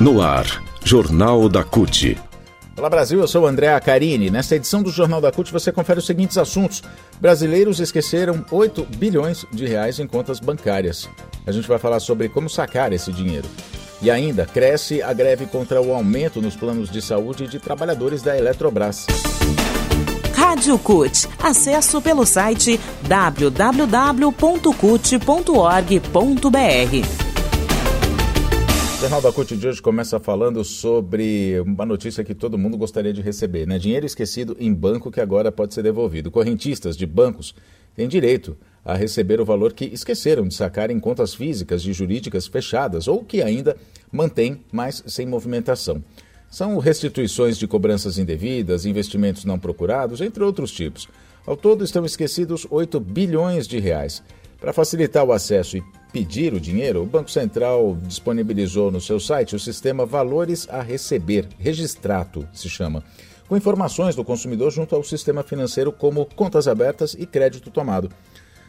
No ar, Jornal da CUT. Olá Brasil, eu sou o André Acarini. Nesta edição do Jornal da CUT você confere os seguintes assuntos. Brasileiros esqueceram 8 bilhões de reais em contas bancárias. A gente vai falar sobre como sacar esse dinheiro. E ainda, cresce a greve contra o aumento nos planos de saúde de trabalhadores da Eletrobras. Rádio CUT. Acesso pelo site www.cut.org.br. O Jornal da CUT de hoje começa falando sobre uma notícia que todo mundo gostaria de receber, né? Dinheiro esquecido em banco que agora pode ser devolvido. Correntistas de bancos têm direito a receber o valor que esqueceram de sacar em contas físicas e jurídicas fechadas ou que ainda mantêm, mas sem movimentação. São restituições de cobranças indevidas, investimentos não procurados, entre outros tipos. Ao todo estão esquecidos 8 bilhões de reais. Para facilitar o acesso e pedir o dinheiro, o Banco Central disponibilizou no seu site o sistema Valores a Receber, Registrato se chama, com informações do consumidor junto ao sistema financeiro como contas abertas e crédito tomado.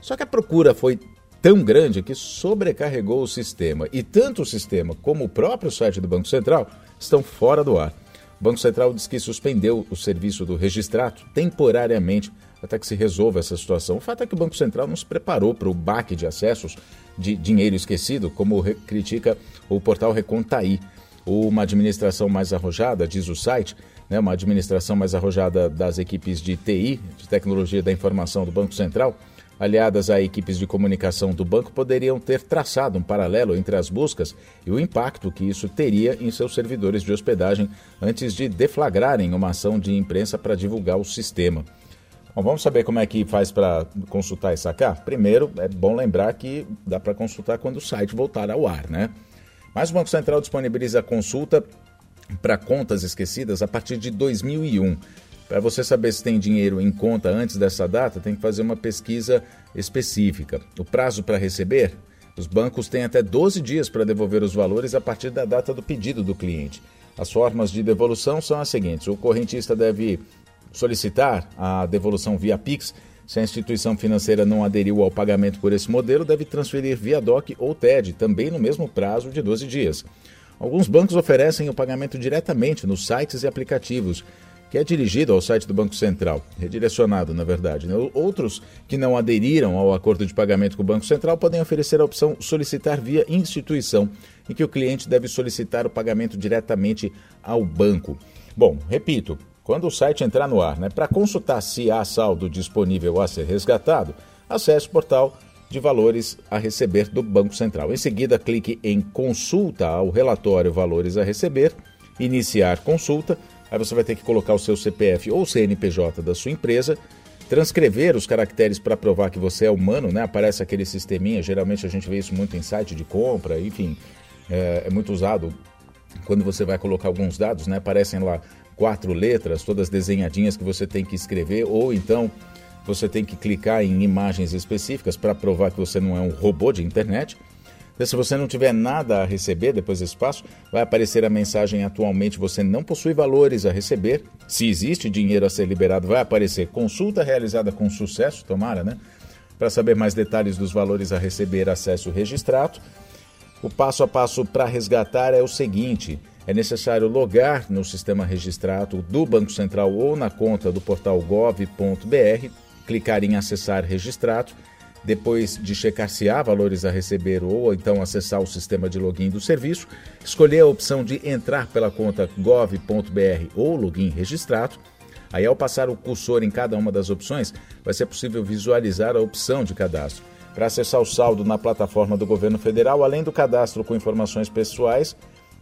Só que a procura foi tão grande que sobrecarregou o sistema e tanto o sistema como o próprio site do Banco Central estão fora do ar. O Banco Central diz que suspendeu o serviço do registrato temporariamente até que se resolva essa situação. O fato é que o Banco Central não se preparou para o baque de acessos de dinheiro esquecido, como critica o portal Recontaí. Uma administração mais arrojada, diz o site, né, uma administração mais arrojada das equipes de TI, de tecnologia da informação do Banco Central, aliadas a equipes de comunicação do banco, poderiam ter traçado um paralelo entre as buscas e o impacto que isso teria em seus servidores de hospedagem antes de deflagrarem uma ação de imprensa para divulgar o sistema. Bom, vamos saber como é que faz para consultar e sacar? Primeiro, é bom lembrar que dá para consultar quando o site voltar ao ar, né? Mas o Banco Central disponibiliza a consulta para contas esquecidas a partir de 2001. Para você saber se tem dinheiro em conta antes dessa data, tem que fazer uma pesquisa específica. O prazo para receber? Os bancos têm até 12 dias para devolver os valores a partir da data do pedido do cliente. As formas de devolução são as seguintes: o correntista deve solicitar a devolução via Pix. Se a instituição financeira não aderiu ao pagamento por esse modelo, deve transferir via DOC ou TED, também no mesmo prazo de 12 dias. Alguns bancos oferecem o pagamento diretamente nos sites e aplicativos, que é dirigido ao site do Banco Central, redirecionado, na verdade. Né? Outros que não aderiram ao acordo de pagamento com o Banco Central podem oferecer a opção solicitar via instituição, em que o cliente deve solicitar o pagamento diretamente ao banco. Bom, repito, quando o site entrar no ar, né, para consultar se há saldo disponível a ser resgatado, acesse o portal de valores a receber do Banco Central. Em seguida, clique em Consulta ao relatório Valores a Receber, Iniciar Consulta. Aí você vai ter que colocar o seu CPF ou CNPJ da sua empresa, transcrever os caracteres para provar que você é humano, né? Aparece aquele sisteminha, geralmente a gente vê isso muito em site de compra, enfim, é, é muito usado quando você vai colocar alguns dados, né? Aparecem lá quatro letras, todas desenhadinhas que você tem que escrever, ou então você tem que clicar em imagens específicas para provar que você não é um robô de internet. Se você não tiver nada a receber depois desse passo, vai aparecer a mensagem atualmente você não possui valores a receber. Se existe dinheiro a ser liberado, vai aparecer consulta realizada com sucesso, tomara, né? Para saber mais detalhes dos valores a receber, acesse o registrato. O passo a passo para resgatar é o seguinte: é necessário logar no sistema registrado do Banco Central ou na conta do portal gov.br, clicar em acessar registrado, depois de checar se há valores a receber ou então acessar o sistema de login do serviço, escolher a opção de entrar pela conta gov.br ou login registrado. Aí, ao passar o cursor em cada uma das opções, vai ser possível visualizar a opção de cadastro. Para acessar o saldo na plataforma do governo federal, além do cadastro com informações pessoais,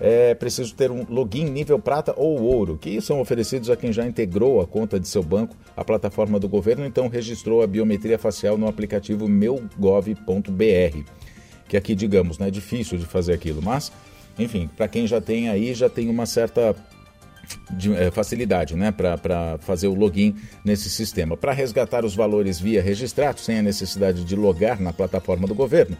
é preciso ter um login nível prata ou ouro, que são oferecidos a quem já integrou a conta de seu banco à plataforma do governo, então registrou a biometria facial no aplicativo meugov.br. Que aqui, digamos, não é difícil de fazer aquilo, mas, enfim, para quem já tem aí, já tem uma certa é, facilidade né, para fazer o login nesse sistema. Para resgatar os valores via registrado, sem a necessidade de logar na plataforma do governo,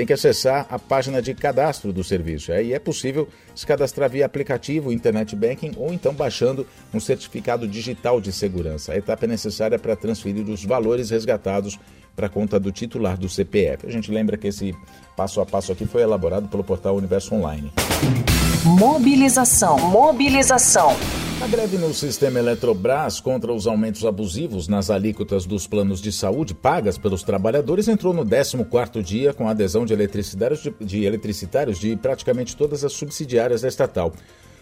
tem que acessar a página de cadastro do serviço. Aí é possível se cadastrar via aplicativo, internet banking ou então baixando um certificado digital de segurança. A etapa é necessária para transferir os valores resgatados para a conta do titular do CPF. A gente lembra que esse passo a passo aqui foi elaborado pelo portal Universo Online. Mobilização. Mobilização. A greve no sistema Eletrobras contra os aumentos abusivos nas alíquotas dos planos de saúde pagas pelos trabalhadores entrou no 14º dia com a adesão de eletricitários de, de eletricitários de praticamente todas as subsidiárias da estatal.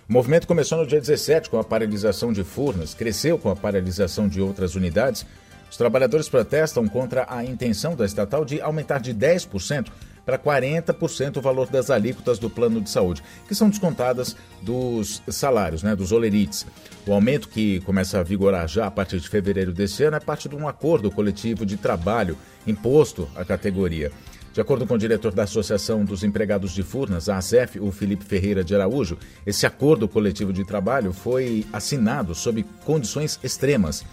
O movimento começou no dia 17 com a paralisação de Furnas, cresceu com a paralisação de outras unidades. Os trabalhadores protestam contra a intenção da estatal de aumentar de 10% para 40% o valor das alíquotas do plano de saúde, que são descontadas dos salários, né, dos olerites. O aumento que começa a vigorar já a partir de fevereiro desse ano é parte de um acordo coletivo de trabalho imposto à categoria. De acordo com o diretor da Associação dos Empregados de Furnas, a ASEF, o Felipe Ferreira de Araújo, esse acordo coletivo de trabalho foi assinado sob condições extremas.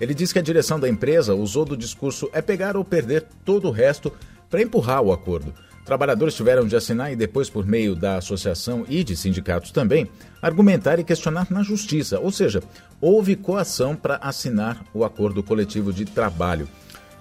Ele diz que a direção da empresa usou do discurso é pegar ou perder todo o resto para empurrar o acordo. Trabalhadores tiveram de assinar e depois, por meio da associação e de sindicatos também, argumentar e questionar na justiça, ou seja, houve coação para assinar o acordo coletivo de trabalho.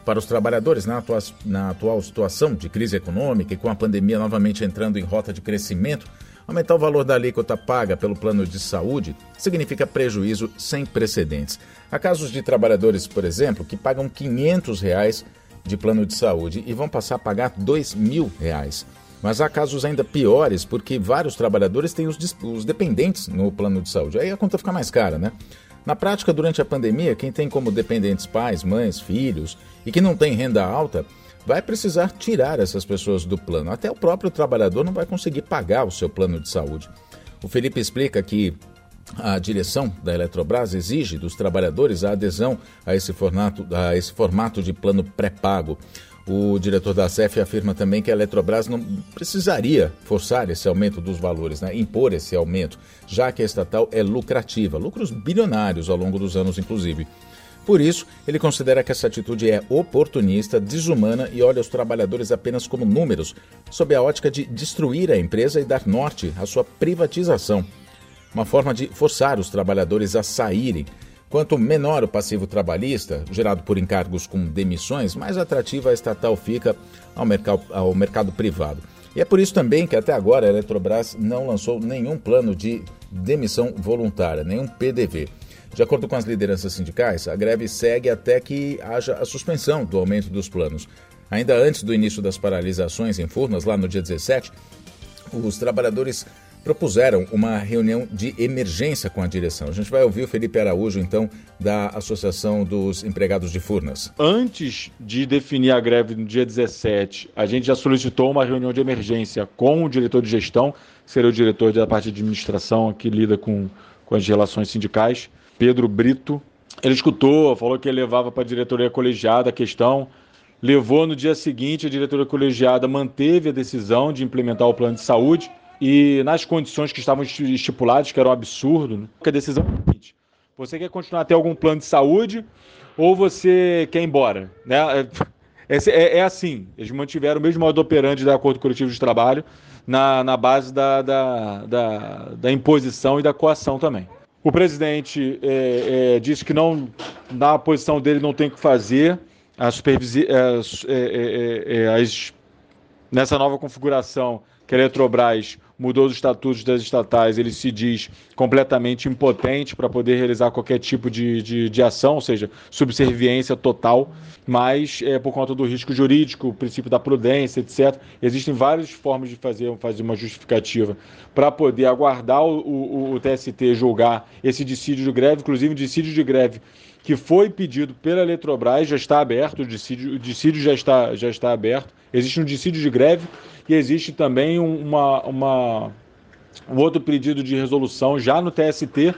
Para os trabalhadores, na, atua na atual situação de crise econômica e com a pandemia novamente entrando em rota de crescimento, aumentar o valor da alíquota paga pelo plano de saúde significa prejuízo sem precedentes. Há casos de trabalhadores, por exemplo, que pagam 500 reais de plano de saúde e vão passar a pagar dois mil reais. Mas há casos ainda piores, porque vários trabalhadores têm os, os dependentes no plano de saúde. Aí a conta fica mais cara, né? Na prática, durante a pandemia, quem tem como dependentes pais, mães, filhos e que não tem renda alta, vai precisar tirar essas pessoas do plano. Até o próprio trabalhador não vai conseguir pagar o seu plano de saúde. O Felipe explica que a direção da Eletrobras exige dos trabalhadores a adesão a esse formato, a esse formato de plano pré-pago. O diretor da CEF afirma também que a Eletrobras não precisaria forçar esse aumento dos valores, né? impor esse aumento, já que a estatal é lucrativa, lucros bilionários ao longo dos anos, inclusive. Por isso, ele considera que essa atitude é oportunista, desumana e olha os trabalhadores apenas como números, sob a ótica de destruir a empresa e dar norte à sua privatização uma forma de forçar os trabalhadores a saírem. Quanto menor o passivo trabalhista, gerado por encargos com demissões, mais atrativa a estatal fica ao mercado, ao mercado privado. E é por isso também que até agora a Eletrobras não lançou nenhum plano de demissão voluntária, nenhum PDV. De acordo com as lideranças sindicais, a greve segue até que haja a suspensão do aumento dos planos. Ainda antes do início das paralisações em Furnas, lá no dia 17, os trabalhadores propuseram uma reunião de emergência com a direção. A gente vai ouvir o Felipe Araújo, então, da Associação dos Empregados de Furnas. Antes de definir a greve no dia 17, a gente já solicitou uma reunião de emergência com o diretor de gestão, que seria o diretor da parte de administração que lida com, com as relações sindicais, Pedro Brito. Ele escutou, falou que ele levava para a diretoria colegiada a questão, levou no dia seguinte, a diretoria colegiada manteve a decisão de implementar o plano de saúde e nas condições que estavam estipuladas, que era um absurdo, né? a decisão é a seguinte: você quer continuar a ter algum plano de saúde ou você quer ir embora? Né? É, é, é assim, eles mantiveram o mesmo modo operante da Acordo Coletivo de Trabalho na, na base da, da, da, da imposição e da coação também. O presidente é, é, disse que não, na posição dele não tem o que fazer, a supervisi, é, é, as, nessa nova configuração que a Eletrobras mudou os estatutos das estatais, ele se diz completamente impotente para poder realizar qualquer tipo de, de, de, ação, ou seja, subserviência total, mas é, por conta do risco jurídico, o princípio da prudência, etc. Existem várias formas de fazer, fazer uma justificativa para poder aguardar o, o, o TST julgar esse dissídio de greve, inclusive dissídio de greve que foi pedido pela Eletrobras já está aberto, o dissídio, o dissídio já, está, já está aberto. Existe um dissídio de greve e existe também uma, uma, um outro pedido de resolução já no TST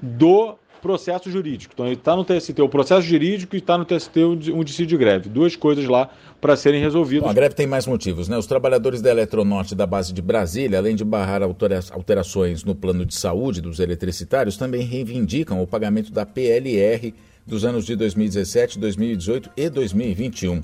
do processo jurídico. Então, está no TST o processo jurídico e está no TST um dissídio de greve. Duas coisas lá para serem resolvidas. Bom, a greve tem mais motivos, né? Os trabalhadores da Eletronorte da base de Brasília, além de barrar alterações no plano de saúde dos eletricitários, também reivindicam o pagamento da PLR dos anos de 2017, 2018 e 2021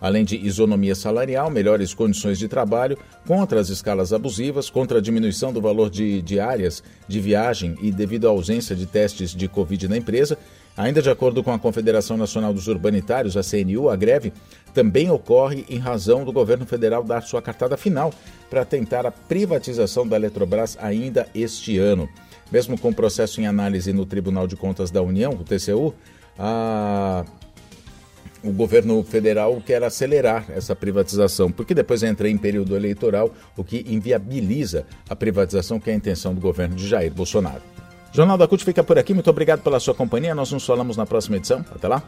além de isonomia salarial, melhores condições de trabalho, contra as escalas abusivas, contra a diminuição do valor de diárias de viagem e devido à ausência de testes de Covid na empresa. Ainda de acordo com a Confederação Nacional dos Urbanitários, a CNU, a greve também ocorre em razão do governo federal dar sua cartada final para tentar a privatização da Eletrobras ainda este ano. Mesmo com o processo em análise no Tribunal de Contas da União, o TCU, a o governo federal quer acelerar essa privatização, porque depois entra em período eleitoral, o que inviabiliza a privatização, que é a intenção do governo de Jair Bolsonaro. Jornal da CUT fica por aqui. Muito obrigado pela sua companhia. Nós nos falamos na próxima edição. Até lá.